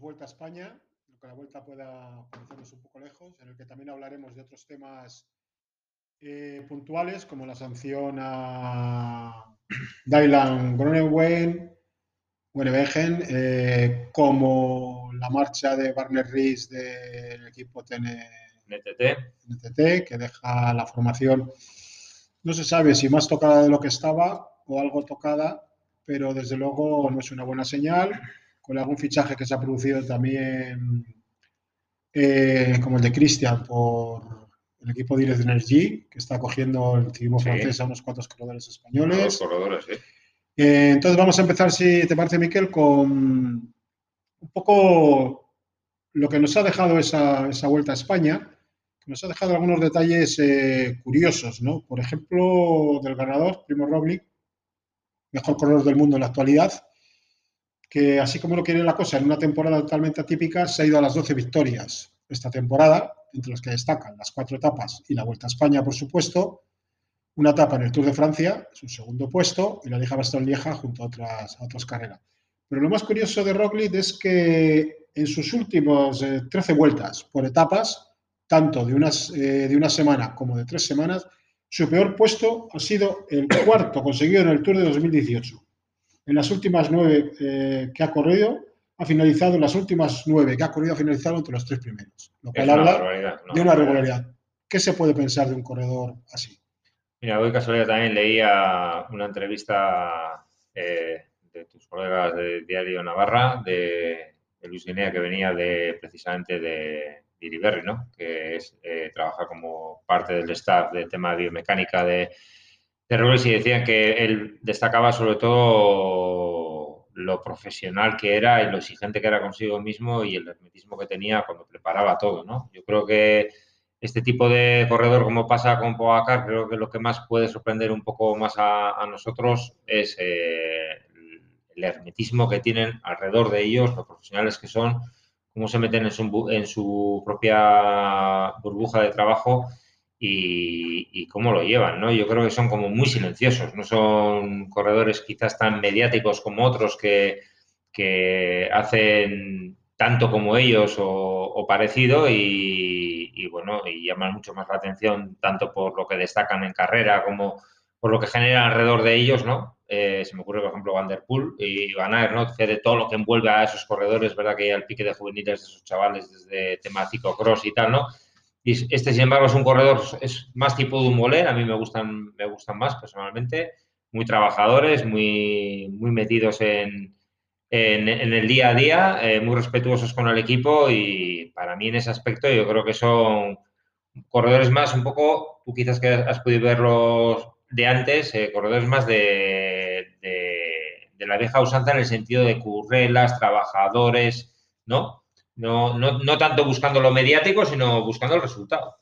Vuelta a España, que la vuelta pueda parecernos un poco lejos, en el que también hablaremos de otros temas eh, puntuales, como la sanción a Dylan Groenewegen, eh, como la marcha de Barner Rees del equipo NTT, que deja la formación, no se sabe si más tocada de lo que estaba o algo tocada, pero desde luego no es una buena señal con algún fichaje que se ha producido también, eh, como el de Cristian, por el equipo Direct Energy, que está cogiendo el ciclismo francés a unos cuantos corredores españoles. corredores, sí. Eh, entonces vamos a empezar, si te parece, Miquel, con un poco lo que nos ha dejado esa, vuelta a España, que nos ha dejado algunos detalles eh, curiosos, ¿no? Por ejemplo, del ganador, Primo Roglic, mejor corredor del mundo en la actualidad, que así como lo quiere la cosa, en una temporada totalmente atípica, se ha ido a las 12 victorias esta temporada, entre las que destacan las cuatro etapas y la Vuelta a España, por supuesto, una etapa en el Tour de Francia, su segundo puesto, y la Liga Bastogne-Lieja junto a otras, otras carreras. Pero lo más curioso de Roglic es que en sus últimos 13 eh, vueltas por etapas, tanto de, unas, eh, de una semana como de tres semanas, su peor puesto ha sido el cuarto conseguido en el Tour de 2018 en las últimas nueve eh, que ha corrido, ha finalizado, en las últimas nueve que ha corrido, ha finalizado entre los tres primeros. Lo cual habla de una regularidad. ¿Qué se puede pensar de un corredor así? Mira, hoy casualidad también leía una entrevista eh, de tus colegas de Diario Navarra, de, Luis Guinea, que venía de precisamente de Iriberri, ¿no? que es, eh, trabaja como parte del staff de tema de biomecánica de, de Robles y decían que él destacaba sobre todo lo profesional que era y lo exigente que era consigo mismo y el hermetismo que tenía cuando preparaba todo, ¿no? Yo creo que este tipo de corredor, como pasa con Pogacar, creo que lo que más puede sorprender un poco más a, nosotros es eh, el hermetismo que tienen alrededor de ellos, los profesionales que son, cómo se meten en su, en su propia burbuja de trabajo y, cómo lo llevan, ¿no? Yo creo que son como muy silenciosos, no son corredores quizás tan mediáticos como otros que, hacen tanto como ellos o, parecido y, bueno, y llaman mucho más la atención tanto por lo que destacan en carrera como por lo que generan alrededor de ellos, ¿no? Eh, se me ocurre, por ejemplo, Van Der Poel y Van Aert, ¿no? De todo lo que envuelve a esos corredores, ¿verdad? Que hay el pique de juveniles de esos chavales desde temático cross y tal, ¿no? Este, sin embargo, es un corredor, es más tipo de un moler, a mí me gustan, me gustan más personalmente, muy trabajadores, muy, muy metidos en, en, el día a día, eh, muy respetuosos con el equipo y para mí en ese aspecto yo creo que son corredores más un poco, tú quizás que has podido verlos de antes, eh, corredores más de, de, de, la vieja usanza en el sentido de currelas, trabajadores, ¿no? No, no, no tanto buscando lo mediático, sino buscando el resultado.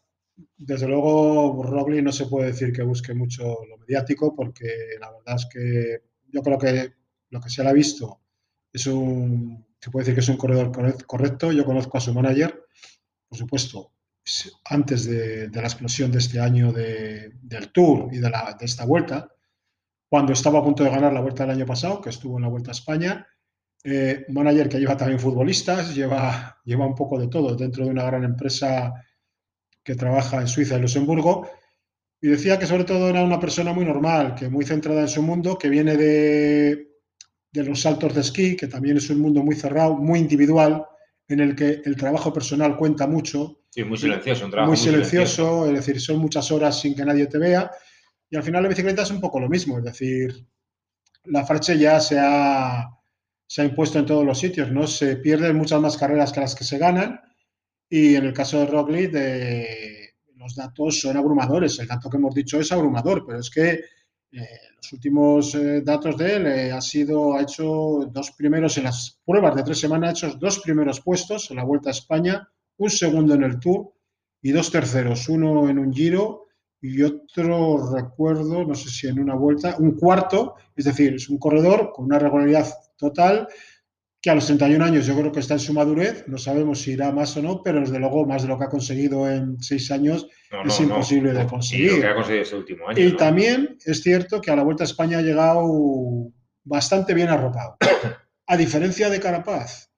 Desde luego, Roglic no se puede decir que busque mucho lo mediático, porque la verdad es que yo creo que lo que se le ha visto es un, se puede decir que es un corredor correcto. Yo conozco a su manager, por supuesto, antes de, la explosión de este año del Tour y de, de esta vuelta, cuando estaba a punto de ganar la vuelta del año pasado, que estuvo en la Vuelta a España, eh, manager que lleva también futbolistas, lleva, lleva un poco de todo dentro de una gran empresa que trabaja en Suiza y Luxemburgo. Y decía que sobre todo era una persona muy normal, que muy centrada en su mundo, que viene de, de los saltos de esquí, que también es un mundo muy cerrado, muy individual, en el que el trabajo personal cuenta mucho. Sí, muy silencioso, un trabajo muy, silencioso, es decir, son muchas horas sin que nadie te vea. Y al final la bicicleta es un poco lo mismo, es decir, la Farche ya se ha, se ha impuesto en todos los sitios, ¿no? Se pierden muchas más carreras que las que se ganan y en el caso de Roglic los datos son abrumadores. El dato que hemos dicho es abrumador, pero es que eh, los últimos eh, datos de él eh, ha sido, ha hecho dos primeros en las pruebas de tres semanas, ha hecho dos primeros puestos en la Vuelta a España, un segundo en el Tour y dos terceros, uno en un Giro y otro recuerdo, no sé si en una vuelta, un cuarto, es decir, es un corredor con una regularidad total que a los 31 años yo creo que está en su madurez, no sabemos si irá más o no, pero desde luego más de lo que ha conseguido en seis años es imposible de conseguir. Y, que ha conseguido ese último año, y también es cierto que a la Vuelta a España ha llegado bastante bien arropado. A diferencia de Carapaz,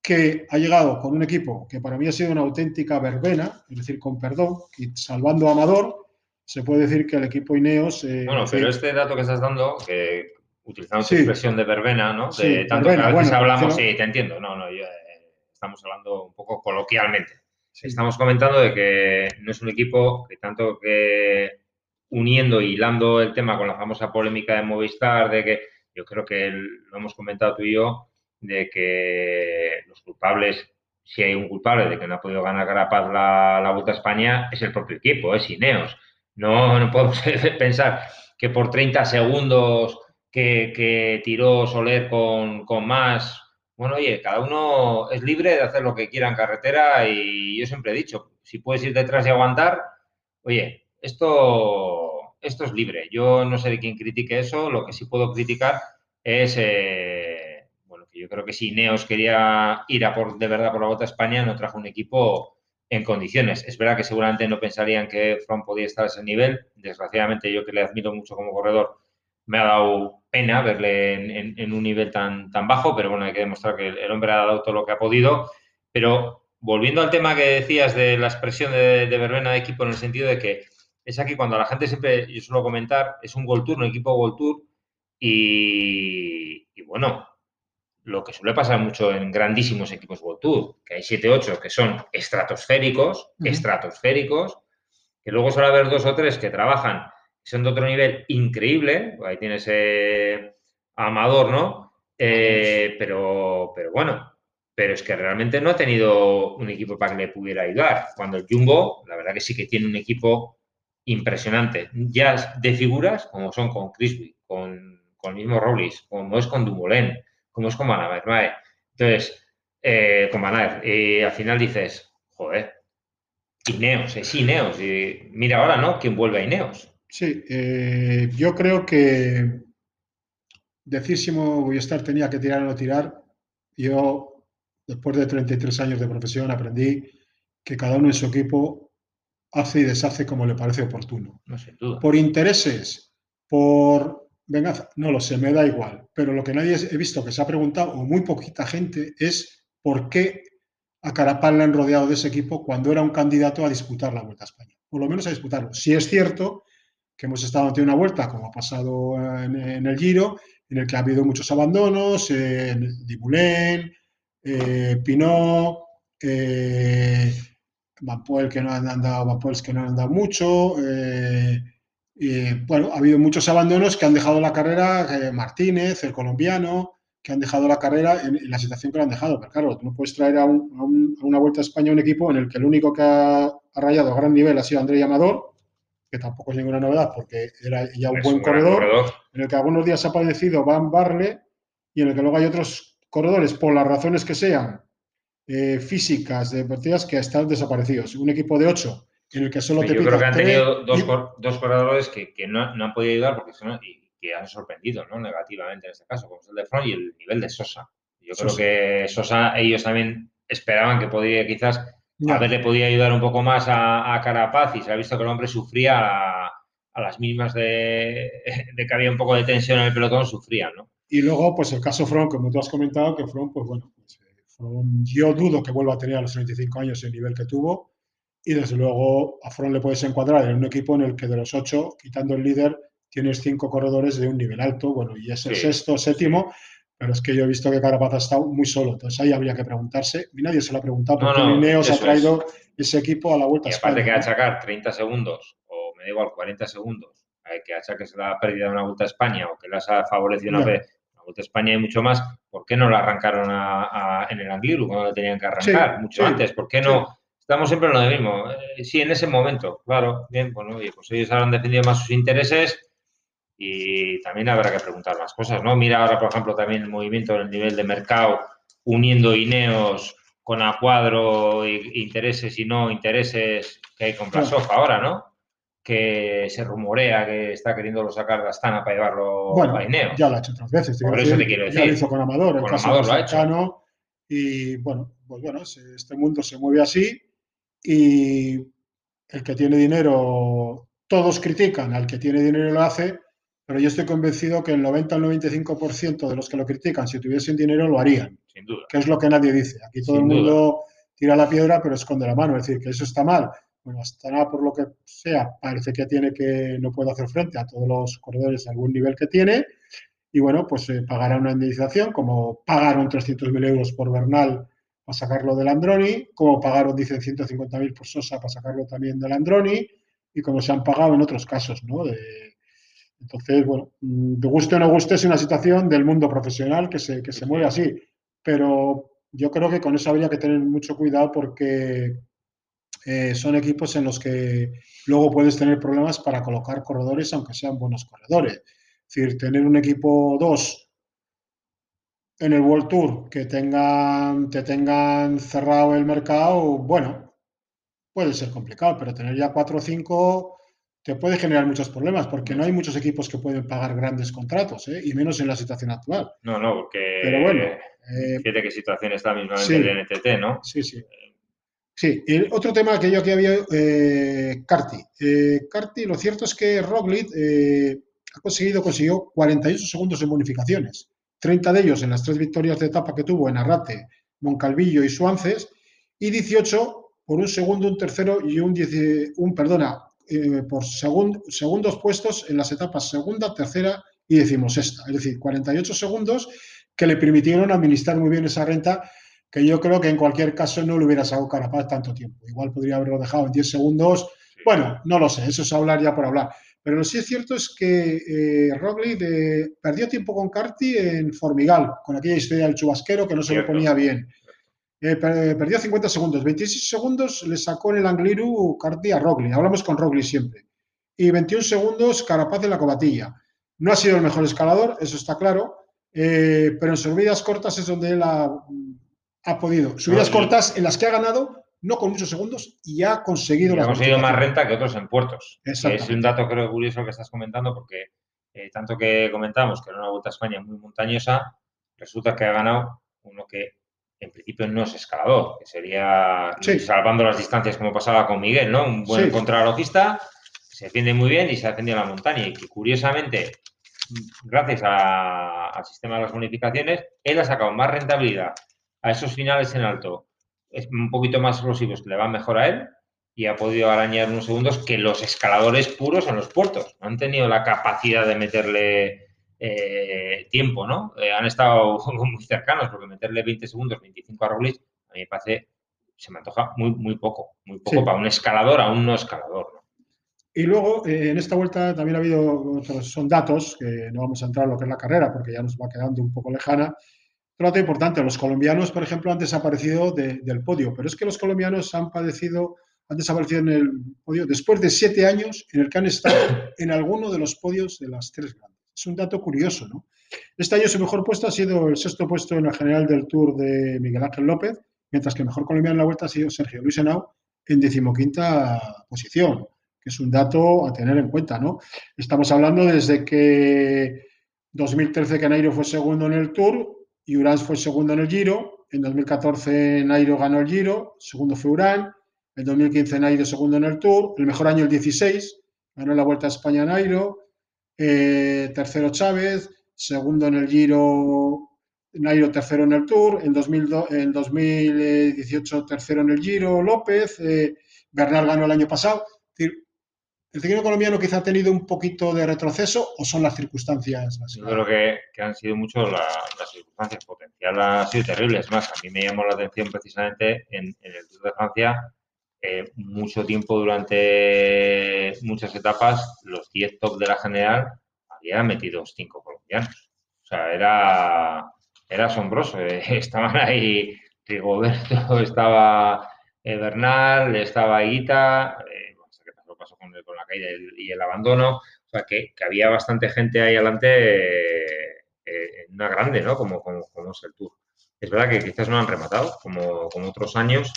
que ha llegado con un equipo que para mí ha sido una auténtica verbena, es decir, con perdón, y salvando a Amador, se puede decir que el equipo Ineos... Eh, bueno, pero este dato que estás dando, que utilizamos la expresión de verbena, ¿no? De tanto que a veces hablamos, sí, te entiendo, no, no, eh, estamos hablando un poco coloquialmente. Estamos comentando de que no es un equipo que tanto que uniendo y hilando el tema con la famosa polémica de Movistar, de que yo creo que lo hemos comentado tú y yo, de que los culpables, si hay un culpable de que no ha podido ganar Carapaz la, la Vuelta a España, es el propio equipo, es Ineos. No, no podemos pensar que por 30 segundos que, tiró Soler con, más, bueno, oye, cada uno es libre de hacer lo que quiera en carretera y yo siempre he dicho, si puedes ir detrás y aguantar, oye, esto, esto es libre. Yo no sé de quién critique eso, lo que sí puedo criticar es, eh, bueno, yo creo que si Neos quería ir a por, de verdad por la Vuelta a España, no trajo un equipo en condiciones. Es verdad que seguramente no pensarían que From podía estar a ese nivel. Desgraciadamente, yo que le admiro mucho como corredor, me ha dado pena verle en, un nivel tan, tan bajo, pero bueno, hay que demostrar que el hombre ha dado todo lo que ha podido. Pero volviendo al tema que decías de la expresión de, de verbena de equipo, en el sentido de que es aquí cuando la gente siempre, yo suelo comentar, es un Gold Tour, un equipo Gold Tour, y, y bueno, lo que suele pasar mucho en grandísimos equipos World Tour, que hay 7-8 que son estratosféricos, estratosféricos, que luego suele haber dos o tres que trabajan, son de otro nivel increíble, ahí tienes eh, Amador, ¿no? Eh, pero, pero bueno, pero es que realmente no ha tenido un equipo para que le pudiera ayudar. Cuando el Jumbo, la verdad que sí que tiene un equipo impresionante, ya de figuras como son con Crisby, con, con el mismo Rollis, como es con Dumoulin, como es con Van ¿vale? Entonces, eh, con Van y al final dices, joder, Ineos, es Ineos. Y mira ahora, ¿no? ¿Quién vuelve a Ineos? Sí, eh, yo creo que decir si estar tenía que tirar o no tirar, yo, después de 33 años de profesión, aprendí que cada uno en su equipo hace y deshace como le parece oportuno. No sé, duda. Por intereses, por venga, no lo sé, me da igual. Pero lo que nadie he visto que se ha preguntado, o muy poquita gente, es por qué a Carapaz le han rodeado de ese equipo cuando era un candidato a disputar la Vuelta a España. Por lo menos a disputarlo. Si es cierto que hemos estado ante una vuelta, como ha pasado en, el Giro, en el que ha habido muchos abandonos, en Dibulen, eh, Pinot, eh, que no han andado, que no han andado mucho, eh, bueno, ha habido muchos abandonos que han dejado la carrera, eh, Martínez, el colombiano, que han dejado la carrera en, la situación que lo han dejado. Pero claro, tú no puedes traer a, una Vuelta a España un equipo en el que el único que ha, rayado a gran nivel ha sido André Amador, que tampoco es ninguna novedad porque era ya un buen corredor, en el que algunos días ha padecido Van Barle y en el que luego hay otros corredores, por las razones que sean, eh, físicas, deportivas, que están desaparecidos. Un equipo de ocho en el que solo Yo creo que han tenido dos, dos corredores que, que no, no, han podido ayudar porque son, y que han sorprendido ¿no? negativamente en este caso, como es el de Front y el nivel de Sosa. Yo creo que Sosa, ellos también esperaban que podría quizás a haberle podido ayudar un poco más a, a, Carapaz y se ha visto que el hombre sufría a, a las mismas de, de, que había un poco de tensión en el pelotón, sufría, ¿no? Y luego, pues el caso Front, como tú has comentado, que Front, pues bueno, pues, eh, yo dudo que vuelva a tener a los 35 años el nivel que tuvo y desde luego a Front le puedes encuadrar en un equipo en el que de los ocho, quitando el líder, tienes cinco corredores de un nivel alto, bueno, y es el sexto, séptimo, pero es que yo he visto que Carapaz ha estado muy solo, entonces ahí habría que preguntarse, y nadie se lo ha preguntado, porque no, Ineos ha traído ese equipo a la vuelta y aparte que achacar 30 segundos, o me da igual, 40 segundos, hay que achaques la pérdida de una vuelta a España, o que las ha favorecido una vez, la vuelta a España y mucho más, ¿por qué no la arrancaron en el Angliru cuando la tenían que arrancar? mucho antes, ¿por qué no? Estamos siempre en lo mismo. Eh, sí, en ese momento, claro. Bien, bueno, pues ellos habrán defendido más sus intereses y también habrá que preguntar más cosas, ¿no? Mira ahora, por ejemplo, también el movimiento en el nivel de mercado, uniendo INEOS con Acuadro, intereses y no intereses que hay con Plasov ahora, ¿no? Que se rumorea que está queriendo sacar de Astana para llevarlo a INEOS. Ya lo ha hecho otras veces. Por eso te quiero decir. Ya lo hizo con Amador, con Amador lo ha hecho. Y bueno, pues bueno, este mundo se mueve así y el que tiene dinero, todos critican al que tiene dinero y lo hace, pero yo estoy convencido que el 90 al 95% de los que lo critican, si tuviesen dinero, lo harían. Sin duda. Que es lo que nadie dice. Aquí todo Sin el mundo tira la piedra, pero esconde la mano. Es decir, que eso está mal. Bueno, estará por lo que sea, parece que tiene que no puede hacer frente a todos los corredores a algún nivel que tiene. Y bueno, pues eh, pagará una indemnización, como pagaron 300.000 euros por Bernal para sacarlo del Androni, como pagaron, dicen, 150.000 por Sosa para sacarlo también del Androni, y como se han pagado en otros casos, ¿no? De, entonces, bueno, de guste o no guste, es una situación del mundo profesional que se, que se mueve así. Pero yo creo que con eso habría que tener mucho cuidado porque eh, son equipos en los que luego puedes tener problemas para colocar corredores, aunque sean buenos corredores. Es decir, tener un equipo 2 en el World Tour que tengan, te tengan cerrado el mercado, bueno, puede ser complicado, pero tener ya 4 o 5 te puede generar muchos problemas porque no hay muchos equipos que pueden pagar grandes contratos, ¿eh? y menos en la situación actual. No, no, porque. Pero bueno. Eh, fíjate qué situación está mismamente el NTT, ¿no? Sí, sí. Sí, y otro tema que yo aquí había, eh, Carti. Eh, Carti, lo cierto es que Roglic eh, ha conseguido, consiguió 48 segundos en bonificaciones, 30 de ellos en las tres victorias de etapa que tuvo en Arrate, Moncalvillo y Suances, y 18 por un segundo, un tercero y un, diez, un perdona, eh, por segun, segundos puestos en las etapas segunda, tercera y decimosexta. Es decir, 48 segundos que le permitieron administrar muy bien esa renta que yo creo que en cualquier caso no le hubiera sacado Carapaz tanto tiempo. Igual podría haberlo dejado en 10 segundos. Bueno, no lo sé, eso es hablar ya por hablar. Pero lo sí es cierto es que eh, Roglic eh, perdió tiempo con Carti en Formigal, con aquella historia del chubasquero que no se le ponía bien. Eh, perdió 50 segundos. 26 segundos le sacó en el Angliru Carti a Roglic. Hablamos con Roglic siempre. Y 21 segundos Carapaz en la cobatilla. No ha sido el mejor escalador, eso está claro, eh, pero en subidas cortas es donde él ha, ha podido. Subidas No, cortas en las que ha ganado, no con muchos segundos, y ha conseguido Y ha conseguido más renta que otros en puertos. Es un dato creo curioso que estás comentando porque eh, tanto que comentamos que era una Vuelta a España muy montañosa, resulta que ha ganado uno que en principio no es escalador, que sería Sí. salvando las distancias como pasaba con Miguel, ¿no? Un buen Sí. contrarrojista, se defiende muy bien y se ha defendido la montaña y que curiosamente, gracias a- al sistema de las bonificaciones, él ha sacado más rentabilidad a esos finales en alto, es un poquito más explosivos que le van mejor a él y ha podido arañar unos segundos que los escaladores puros en los puertos. No han tenido la capacidad de meterle eh, tiempo, ¿no? Eh, han estado muy cercanos porque meterle 20 segundos, 25 a Roglic, a mí me parece, se me antoja muy, muy poco, muy poco Sí. para un escalador a un no escalador. ¿no? Y luego, eh, en esta vuelta también ha habido otros, son datos, que no vamos a entrar en lo que es la carrera, porque ya nos va quedando un poco lejana. Otro dato importante, los colombianos, por ejemplo, han desaparecido de- del podio, pero es que los colombianos han padecido, han desaparecido en el podio después de siete años en el que han estado en alguno de los podios de las tres grandes. Es un dato curioso, ¿no? Este año su mejor puesto ha sido el sexto puesto en la general del Tour de Miguel Ángel López, mientras que el mejor colombiano en la vuelta ha sido Sergio Luis Henao en decimoquinta posición que es un dato a tener en cuenta, ¿no? Estamos hablando desde que 2013 que fue segundo en el Tour y Urán fue segundo en el Giro, en 2014 Nairo ganó el Giro, segundo fue Urán, en 2015 Nairo segundo en el Tour, el mejor año el 16, ganó la Vuelta a España Nairo, eh, tercero Chávez, segundo en el Giro Nairo tercero en el Tour, en, 2002 en 2018 tercero en el Giro López, eh, Bernal ganó el año pasado. ¿El ciclismo colombiano quizá ha tenido un poquito de retroceso o son las circunstancias? las Yo creo que, que han sido mucho la- las circunstancias. Potencial ha sido terrible. Es más, a mí me llamó la atención precisamente en, en el Tour de Francia, eh, mucho tiempo durante muchas etapas, los 10 top de la general habían metido cinco colombianos. O sea, era, era asombroso. eh, Estaban ahí Rigoberto, estaba eh, Bernal, estaba Higuita, eh, qué pasó, pasó con, con la caída y el, abandono. O sea, que, que había bastante gente ahí adelante eh, una grande, ¿no? Como, como, como es el Tour. Es verdad que quizás no han rematado, como, como otros años.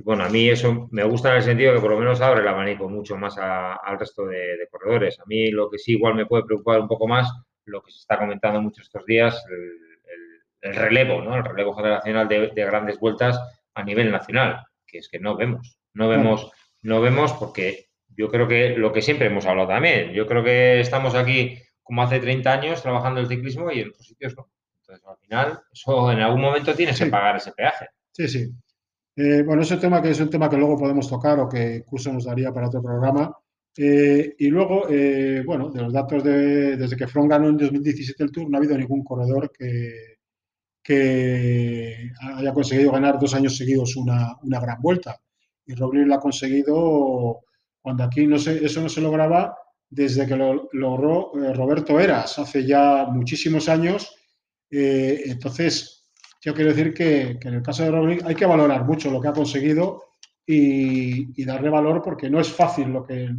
Y bueno, a mí eso me gusta en el sentido que por lo menos abre el abanico mucho más a- al resto de, de corredores. A mí lo que sí igual me puede preocupar un poco más, lo que se está comentando mucho estos días, el, el- el relevo, ¿no? El relevo generacional de, de grandes vueltas a nivel nacional, que es que no vemos. No vemos, no vemos porque yo creo que lo que siempre hemos hablado también, yo creo que estamos aquí como hace 30 años trabajando el ciclismo y en otros sitios no. Entonces, al final, eso en algún momento tienes que pagar ese peaje. Sí, sí. Eh, bueno, ese tema que es un tema que luego podemos tocar o que incluso nos daría para otro programa. Eh, y luego, eh, bueno, de los datos de, desde que Froome ganó en 2017 el Tour, no ha habido ningún corredor que, que haya conseguido ganar dos años seguidos una, una gran vuelta. Y Roglic lo ha conseguido cuando aquí no se, eso no se lograba desde que lo logró Roberto Eras hace ya muchísimos años. entonces, yo quiero decir que, en el caso de Roglic hay que valorar mucho lo que ha conseguido y, darle valor porque no es fácil lo que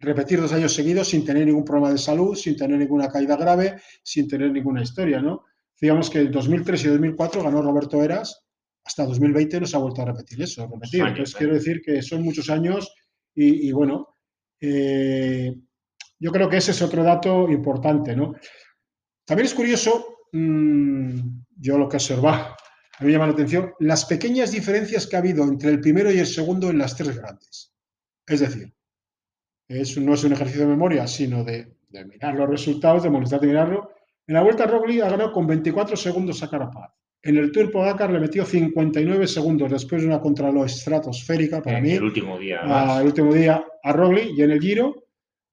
repetir dos años seguidos sin tener ningún problema de salud, sin tener ninguna caída grave, sin tener ninguna historia, ¿no? Digamos que en 2003 y 2004 ganó Roberto Eras, hasta 2020 no se ha vuelto a repetir eso, repetir. Entonces quiero decir que son muchos años y, bueno, eh, yo creo que ese es otro dato importante, ¿no? También es curioso Mm, yo lo que observado, a mí me llama la atención las pequeñas diferencias que ha habido entre el primero y el segundo en las tres grandes. Es decir, es, no es un ejercicio de memoria, sino de, mirar los resultados, de molestar de mirarlo. En la vuelta Roglic ha ganado con 24 segundos a Carapaz. En el Tour Pogacar le metió 59 segundos después de una contrarreloj estratosférica para mí. El último día. el último día a Roglic y en el Giro,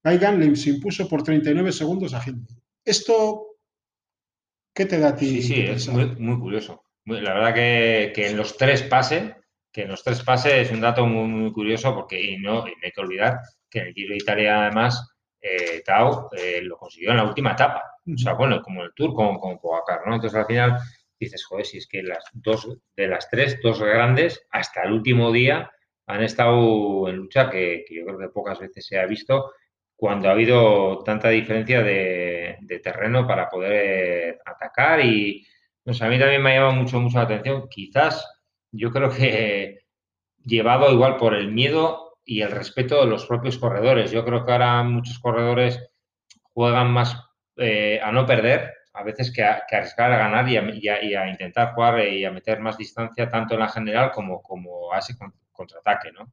Gaigan le se impuso por 39 segundos a Hindley. Esto ¿Qué te da a ti? Sí, sí, es muy, curioso. La verdad que, en los tres pases, que en los tres pases es un dato muy, curioso porque y no, no hay que olvidar que en el Giro de Italia además eh, Tao eh, lo consiguió en la última etapa. O sea, bueno, como el Tour con, con Pogacar, ¿no? Entonces al final dices, joder, si es que las dos, de las tres, dos grandes, hasta el último día han estado en lucha que, que yo creo que pocas veces se ha visto cuando ha habido tanta diferencia de, terreno para poder atacar y no a mí también me ha llamado mucho, mucho la atención. Quizás yo creo que llevado igual por el miedo y el respeto de los propios corredores. Yo creo que ahora muchos corredores juegan más eh, a no perder, a veces que a, arriesgar a ganar y a, intentar jugar y a meter más distancia tanto en la general como, como a ese contraataque, ¿no?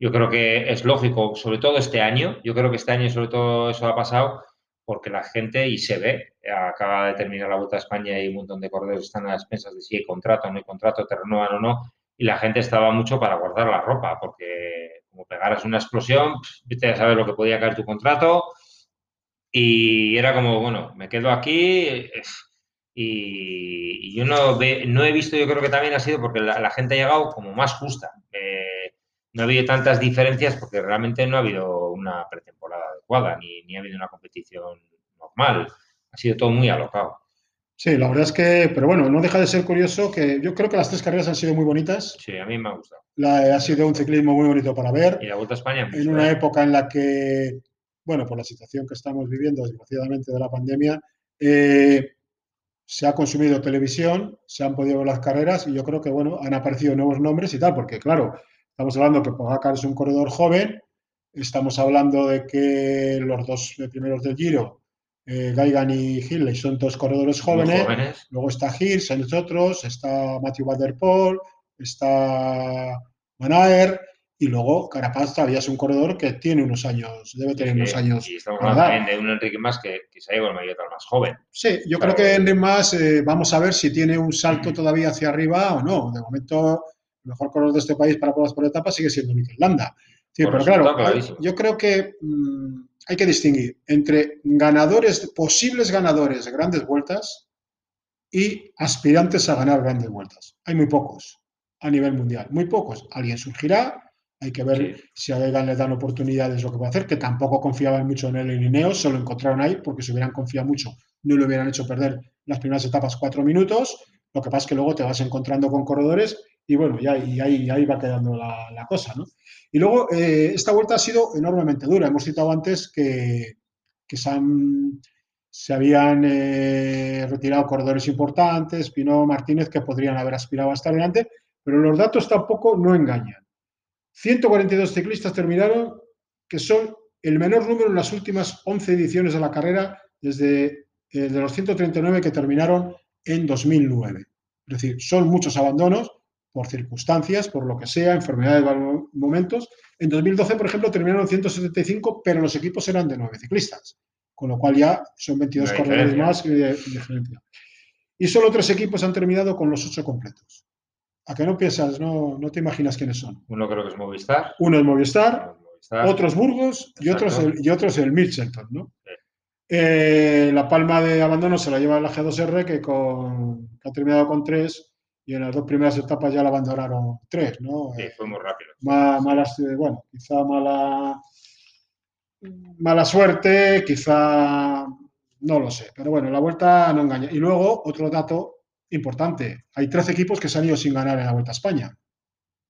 Yo creo que es lógico, sobre todo este año, yo creo que este año sobre todo eso ha pasado porque la gente, y se ve, acaba de terminar la Vuelta a España y un montón de corredores están a las expensas de si hay contrato o no hay contrato, te renovan o no, y la gente estaba mucho para guardar la ropa, porque como pegaras una explosión, viste a saber lo que podía caer tu contrato, y era como, bueno, me quedo aquí, y, yo no, no he visto, yo creo que también ha sido porque la, gente ha llegado como más justa. Eh, no ha habido tantas diferencias porque realmente no ha habido una pretemporada adecuada ni, ni ha habido una competición normal. Ha sido todo muy alocado. Sí, la verdad es que, pero bueno, no deja de ser curioso que yo creo que las tres carreras han sido muy bonitas. Sí, a mí me ha gustado. ha sido un ciclismo muy bonito para ver. Y la Vuelta a España. En una época en la que, bueno, por la situación que estamos viviendo, desgraciadamente, de la pandemia, eh, se ha consumido televisión, se han podido ver las carreras y yo creo que, bueno, han aparecido nuevos nombres y tal, porque claro, Estamos hablando que Pogacar es un corredor joven, estamos hablando de que los dos primeros del Giro, eh, Gaigan y Hilley, son dos corredores jóvenes. Luego está Hirsch, hay otros, está Matthew Van Der Poel, está Manaer, y luego Carapaz todavía es un corredor que tiene unos años, debe tener unos años. Y estamos hablando también de un Enrique Más que, que se ha ido el más joven. Sí, yo creo que Enrique Más, eh, vamos a ver si tiene un salto todavía hacia arriba o no. De momento mejor color de este país para pruebas por etapas sigue siendo Mikel Landa. Sí, pero claro, yo creo que mm, hay que distinguir entre ganadores, posibles ganadores de grandes vueltas y aspirantes a ganar grandes vueltas. Hay muy pocos a nivel mundial, muy pocos. Alguien surgirá, hay que ver si a Vegan le dan oportunidades lo que va a hacer, que tampoco confiaban mucho en él en Ineos, se lo encontraron ahí porque si hubieran confiado mucho no le hubieran hecho perder las primeras etapas cuatro minutos. Lo que pasa es que luego te vas encontrando con corredores y bueno, y ahí, ahí va quedando la, cosa, ¿no? Y luego, eh, esta vuelta ha sido enormemente dura. Hemos citado antes que, se, se habían eh, retirado corredores importantes, Pino Martínez, que podrían haber aspirado a estar delante, pero los datos tampoco no engañan. 142 ciclistas terminaron, que son el menor número en las últimas 11 ediciones de la carrera, desde eh, de los 139 que terminaron en 2009. Es decir, son muchos abandonos por circunstancias, por lo que sea, enfermedades, momentos. En 2012, por ejemplo, terminaron 175, pero los equipos eran de nueve ciclistas, con lo cual ya son 22 Una corredores más de, diferencia. Y solo tres equipos han terminado con los ocho completos. ¿A qué no piensas? No, no te imaginas quiénes son. Uno creo que es Movistar. Uno es Movistar, uno es Movistar. otros Burgos y Exacto. otros, el, y otros el Mitchelton, ¿no? Sí. Eh, la palma de abandono se la lleva la G2R, que, con, que ha terminado con tres, y en las dos primeras etapas ya la abandonaron tres, ¿no? Sí, fue muy rápido. ma- malas, bueno, quizá mala, mala suerte, quizá no lo sé, pero bueno, la vuelta no engaña. Y luego, otro dato importante, hay 13 equipos que se han ido sin ganar en la Vuelta a España,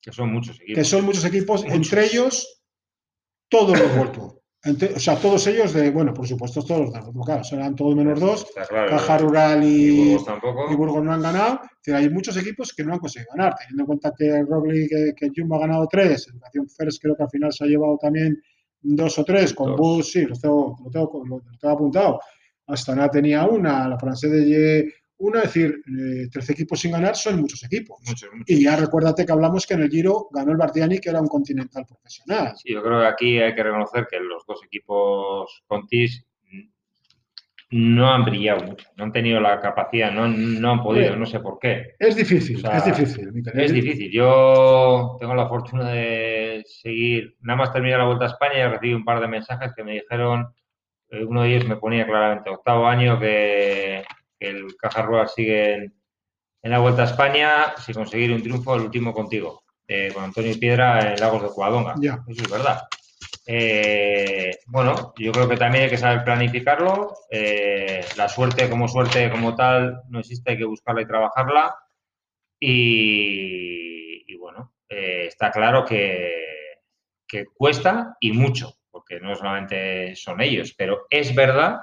Que son muchos equipos. que son muchos equipos, Muchos. entre ellos todos los. Entre- o sea, todos ellos de, bueno, por supuesto, todos los de claro, serán todos menos dos, claro. Caja Rural Y y, Burgos tampoco. y Burgos no han ganado. Hay muchos equipos que no han conseguido ganar, teniendo en cuenta que Roglic, que, que Jumbo ha ganado tres, Educación First creo que al final se ha llevado también dos o tres, con Dos. Bus, sí, los tengo, lo, tengo, lo- lo tengo apuntado. Astana tenía una, la francesa de una, es decir, eh, 13 equipos sin ganar son muchos equipos. Muchos, muchos. Y ya recuérdate que hablamos que en el Giro ganó el Bardiani, que era un continental profesional. Sí, yo creo que aquí hay que reconocer que los dos equipos Contis no han brillado mucho, no han tenido la capacidad, no, han- no han podido, no sé por qué. Es difícil, O sea, es difícil. Es difícil. Yo tengo la fortuna de seguir, nada más terminar la Vuelta a España y recibí un par de mensajes que me dijeron, eh, uno de ellos me ponía claramente octavo año que, que el Caja Rural sigue en, en la Vuelta a España sin conseguir un triunfo, el último contigo, eh, con Antonio Piedra en Lagos de Covadonga. Ya. Eso es verdad. Eh, bueno, yo creo que también hay que saber planificarlo. Eh, la suerte como suerte como tal no existe, hay que buscarla y trabajarla. Y, y bueno, eh, está claro que, que cuesta y mucho, porque no solamente son ellos, pero es verdad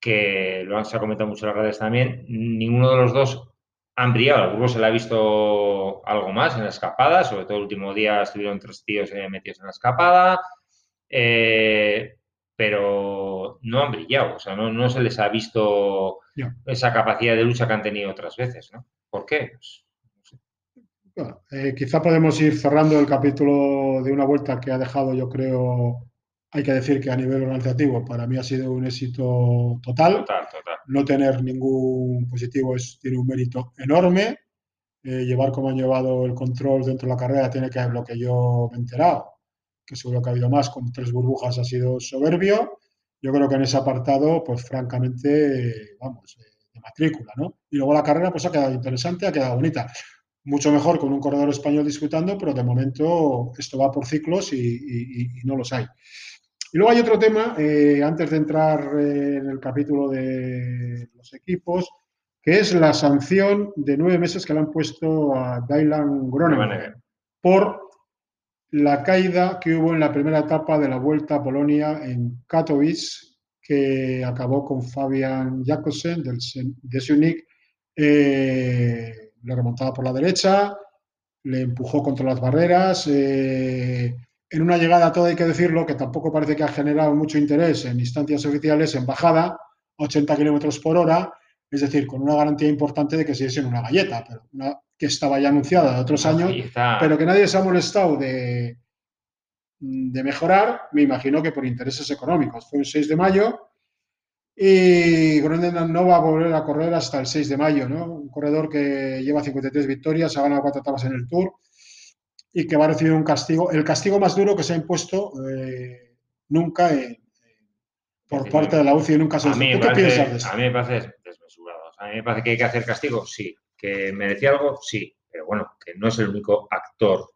que lo han se ha comentado mucho en las redes también, ninguno de los dos han brillado. A Burgos se le ha visto algo más en la escapada, sobre todo el último día estuvieron tres tíos eh, metidos en la escapada, eh, pero no han brillado, o sea, no, no se les ha visto esa capacidad de lucha que han tenido otras veces, ¿no? ¿Por qué? Pues, no sé. Bueno, eh, quizá podemos ir cerrando el capítulo de una vuelta que ha dejado, yo creo, hay que decir que a nivel organizativo para mí ha sido un éxito total. Total, total. No tener ningún positivo es, tiene un mérito enorme. Eh, llevar como han llevado el control dentro de la carrera tiene que lo que yo me he enterado, que seguro que ha habido más, con tres burbujas ha sido soberbio. Yo creo que en ese apartado, pues francamente, vamos, eh, de matrícula, ¿no? Y luego la carrera, pues ha quedado interesante, ha quedado bonita. Mucho mejor con un corredor español disputando, pero de momento esto va por ciclos y, y- y- y no los hay. Y luego hay otro tema, eh, antes de entrar eh, en el capítulo de los equipos, que es la sanción de nueve meses que le han puesto a Dylan Groenewegen. por la caída que hubo en la primera etapa de la Vuelta a Polonia en Katowice, que acabó con Fabian Jakobsen del de Sunik. eh, le remontaba por la derecha, le empujó contra las barreras. eh, en una llegada, todo hay que decirlo, que tampoco parece que ha generado mucho interés en instancias oficiales, en bajada, a 80 kilómetros por hora, es decir, con una garantía importante de que siguiese en una galleta, pero una que estaba ya anunciada de otros años pero que nadie se ha molestado de, de mejorar, me imagino que por intereses económicos. Fue el 6 de mayo y Groenewegen no va a volver a correr hasta el 6 de mayo, ¿no? Un corredor que lleva 53 victorias, ha ganado cuatro etapas en el Tour y que va a recibir un castigo, el castigo más duro que se ha impuesto eh, nunca en- por parte de la UCI en un caso de mí, me ¿Tú qué piensas de esto? a mí me parece a mí me parece que hay que hacer castigo, sí. Que merecía algo, sí. Pero bueno, que no es el único actor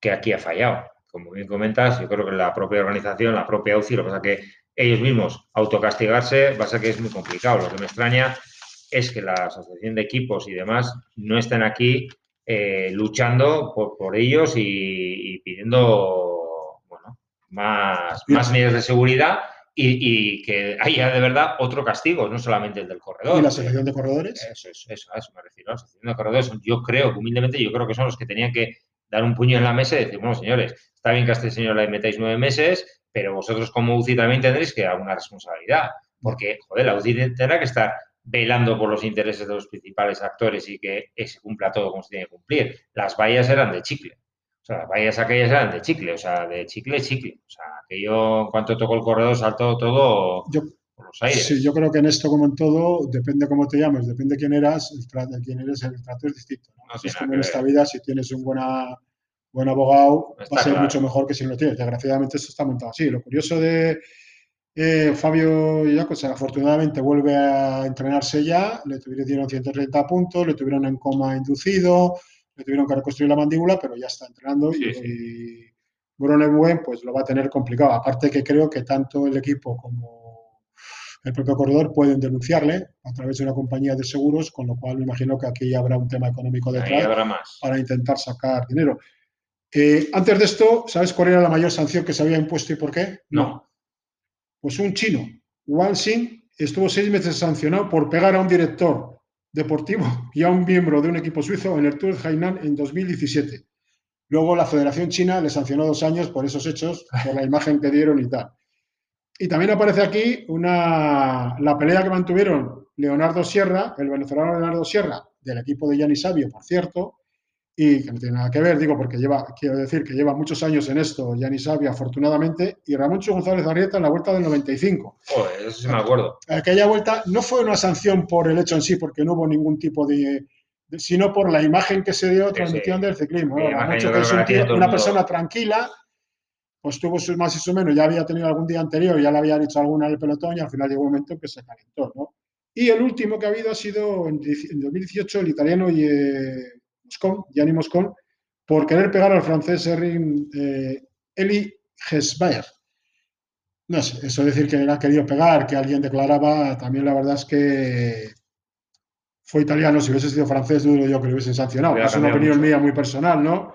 que aquí ha fallado. Como bien comentas, yo creo que la propia organización, la propia UCI, lo que pasa que ellos mismos autocastigarse va a ser que es muy complicado. Lo que me extraña es que la asociación de equipos y demás no estén aquí eh, luchando por, por ellos y, y pidiendo bueno, más, más medidas de seguridad y, y que haya de verdad otro castigo, no solamente el del corredor. ¿Y la selección de corredores? Eso es, eso, a eso me refiero. La asociación de corredores, yo creo, humildemente, yo creo que son los que tenían que dar un puño en la mesa y decir, bueno, señores, está bien que a este señor le metáis nueve meses, pero vosotros como UCI también tendréis que dar una responsabilidad. Porque, joder, la UCI tendrá que estar velando por los intereses de los principales actores y que se cumpla todo como se tiene que cumplir. Las vallas eran de chicle. O sea, las vallas aquellas eran de chicle, o sea, de chicle, chicle. O sea, que yo en cuanto tocó el corredor saltó todo Yo, por los aires. Sí, yo creo que en esto, como en todo, depende cómo te llames, depende de quién eras, el trato, quién eres, el trato es distinto. ¿no? es como en esta vida, si tienes un buena, buen abogado, va a ser mucho mejor que si no lo tienes. Desgraciadamente, esto está montado así. Lo curioso de eh, Fabio Jacos, afortunadamente, vuelve a entrenarse ya, le tuvieron 130 puntos, le tuvieron en coma inducido, le tuvieron que reconstruir la mandíbula, pero ya está entrenando y, y Buen pues lo va a tener complicado. Aparte que creo que tanto el equipo como el propio corredor pueden denunciarle a través de una compañía de seguros, con lo cual me imagino que aquí habrá un tema económico detrás para intentar sacar dinero. Eh, antes de esto, ¿sabes cuál era la mayor sanción que se había impuesto y por qué? No. Pues un chino, Wang Xin, estuvo seis meses sancionado por pegar a un director deportivo y a un miembro de un equipo suizo en el Tour de Hainan en 2017. Luego la Federación China le sancionó dos años por esos hechos, por la imagen que dieron y tal. Y también aparece aquí una, la pelea que mantuvieron Leonardo Sierra, el venezolano Leonardo Sierra, del equipo de Gianni Sabio, por cierto, y que no tiene nada que ver, digo, porque lleva, quiero decir que lleva muchos años en esto, Gianni Sabio, afortunadamente, y Ramón González Arrieta en la vuelta del 95. Joder, eso sí me acuerdo. Aquella vuelta no fue una sanción por el hecho en sí, porque no hubo ningún tipo de, sino por la imagen que se dio transmisión del ciclismo. una persona tranquila, pues tuvo sus más y su menos, ya había tenido algún día anterior, ya le había dicho alguna en el pelotón y al final llegó un momento que se calentó. ¿no? Y el último que ha habido ha sido en, 2018 el italiano y, eh, Moscón, Gianni Moscón, por querer pegar al francés Erin, eh, Eli Gesbayer. No sé, eso decir que le ha querido pegar, que alguien declaraba, también la verdad es que fue italiano, si hubiese sido francés, dudo yo que lo hubiesen sancionado. Es una opinión mía muy personal, ¿no?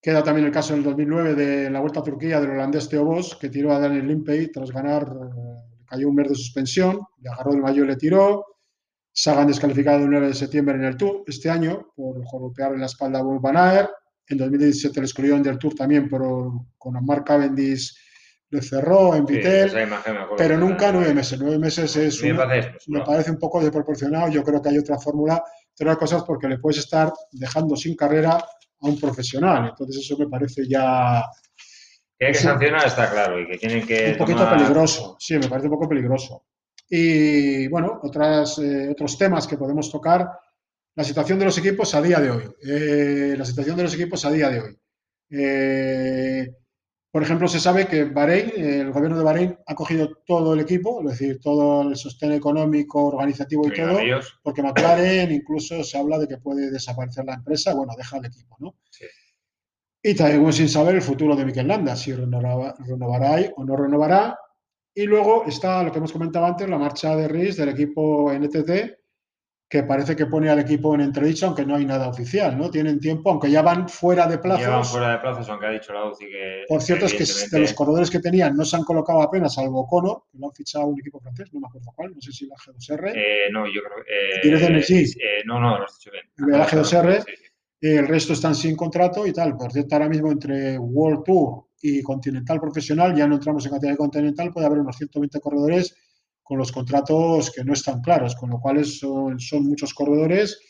Queda también el caso del 2009 de la Vuelta a Turquía del holandés Theo Bos, que tiró a Daniel Limpey tras ganar, eh, cayó un mes de suspensión, le agarró el mayo y le tiró. Sagan descalificado el 9 de septiembre en el Tour este año por golpearle la espalda a Bob Van Aert. En 2017 le excluyeron del Tour también por, con Mark Cavendish le cerró en Vitel, pero nunca nueve meses. Nueve meses es me parece un poco desproporcionado. Yo creo que hay otra fórmula, otras cosas porque le puedes estar dejando sin carrera a un profesional. Entonces eso me parece ya... Que hay que sancionar está claro y que tienen que... Un poquito peligroso, sí, me parece un poco peligroso. Y bueno, otras, eh, otros temas que podemos tocar, la situación de los equipos a día de hoy. Eh, la situación de los equipos a día de hoy. Eh, por ejemplo, se sabe que Bahrein, el gobierno de Bahrein ha cogido todo el equipo, es decir, todo el sostén económico, organizativo y todo, porque McLaren incluso se habla de que puede desaparecer la empresa, bueno, deja el equipo, ¿no? Sí. Y también sin saber el futuro de Mikel Landa, si renovará, o no renovará. Y luego está lo que hemos comentado antes, la marcha de RIS del equipo NTT, que parece que pone al equipo en entredicho, aunque no hay nada oficial, ¿no? Tienen tiempo, aunque ya van fuera de plazos. Ya van fuera de plazos, aunque ha dicho la UCI que... Por cierto, es que de los corredores que tenían no se han colocado apenas, salvo Cono, que lo han fichado un equipo francés, no me acuerdo cuál, no sé si la G2R. Eh, no, yo creo que... Eh, ¿Tienes Energy? Eh, no, no, lo has dicho bien. La G2R, el resto están sin contrato y tal. Por cierto, ahora mismo entre World Tour y Continental Profesional, ya no entramos en categoría continental, puede haber unos 120 corredores con los contratos que no están claros, con lo cual son, son muchos corredores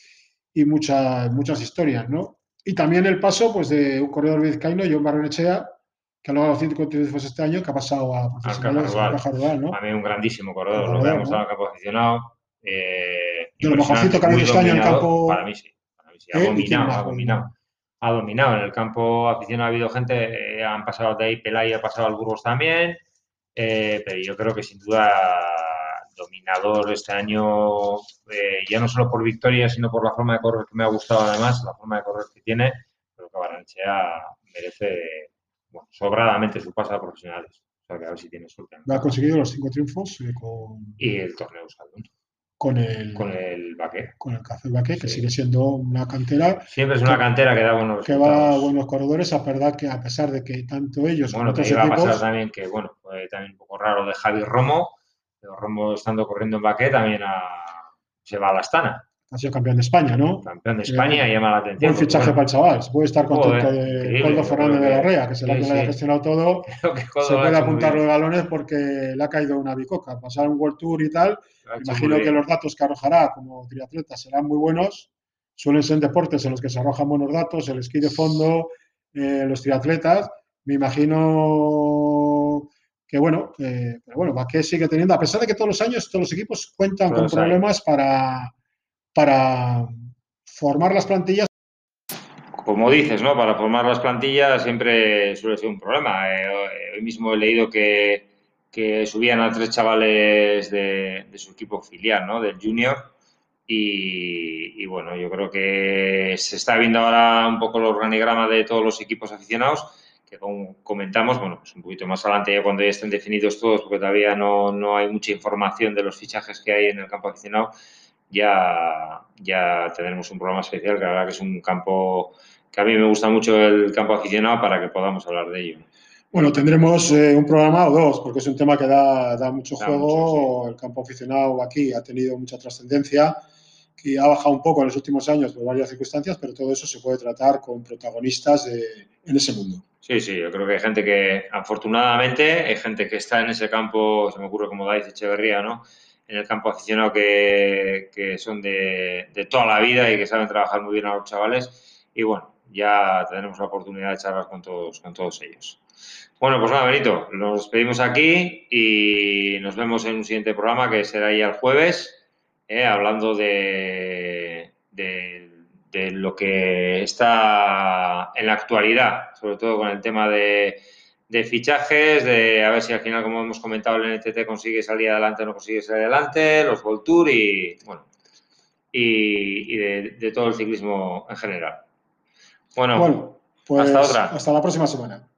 y muchas, muchas historias, ¿no? Y también el paso pues, de un corredor vizcaíno, John Barrenechea, que ha logrado 152 este año, que ha pasado a profesionales ¿no? A mí un grandísimo corredor, lo que estado en campo aficionado. Eh, de lo mejorcito que ha habido este año en campo... Para mí sí, para mí sí. Ha dominado, ha dominado. Ha dominado. En el campo aficionado ha habido gente, eh, han pasado de ahí Pelay, ha pasado al Burgos también, eh, pero yo creo que sin duda dominador este año, eh, ya no solo por victoria, sino por la forma de correr que me ha gustado además, la forma de correr que tiene, creo que Baranchea merece bueno, sobradamente su paso a profesionales. O sea, que a ver si tiene suerte. Ha conseguido los cinco triunfos eh, con... Y el torneo Euskaldun. Con el, con el Baqué. Con el Café Baqué, que sigue siendo una cantera. Siempre es una cantera que da buenos Que va a buenos corredores, a verdad que a pesar de que tanto ellos bueno, como otros iba a pasar también que, bueno, fue también un poco raro de Javi Romo, Romo estando corriendo en Baquet también se va a la Astana. Ha sido campeón de España, ¿no? Campeón de España, y llama la atención. Buen fichaje para el chaval. Se puede estar contento de Coldo Fernández de la Rea, que se la que haya gestionado todo. Se puede apuntar los galones porque le ha caído una bicoca. Pasar un World Tour y tal. Imagino que los datos que arrojará como triatleta serán muy buenos. Suelen ser deportes en los que se arrojan buenos datos, el esquí de fondo, eh, los triatletas. Me imagino que bueno, eh, pero bueno, Baqué sigue teniendo, a pesar de que todos los años todos los equipos cuentan con problemas para, para formar las plantillas. Como dices, ¿no? Para formar las plantillas siempre suele ser un problema. Eh, hoy mismo he leído que, subían a tres chavales de, su equipo filial, ¿no? Del junior. Y, y, bueno, yo creo que se está viendo ahora un poco el organigrama de todos los equipos aficionados que como comentamos, bueno, pues un poquito más adelante ya cuando ya estén definidos todos, porque todavía no, no hay mucha información de los fichajes que hay en el campo aficionado, ya, ya tendremos un programa especial, que la verdad que es un campo que a mí me gusta mucho el campo aficionado para que podamos hablar de ello. Bueno, tendremos eh, un programa o dos, porque es un tema que da, da mucho da juego. Mucho, sí. El campo aficionado aquí ha tenido mucha trascendencia que ha bajado un poco en los últimos años por varias circunstancias, pero todo eso se puede tratar con protagonistas de, en ese mundo. Sí, sí, yo creo que hay gente que, afortunadamente, hay gente que está en ese campo, se me ocurre como Daiz Echeverría, ¿no? En el campo aficionado que, que son de, de, toda la vida y que saben trabajar muy bien a los chavales. Y bueno, ya tendremos la oportunidad de charlar con todos, con todos ellos. Bueno, pues nada, Benito, nos despedimos aquí y nos vemos en un siguiente programa que será ya el jueves eh, hablando de, de, lo que está en la actualidad, sobre todo con el tema de, de, fichajes, de a ver si al final, como hemos comentado, el NTT consigue salir adelante o no consigue salir adelante, los World Tour y, bueno, y, y de, todo el ciclismo en general. Bueno, bueno pues hasta otra. Hasta la próxima semana.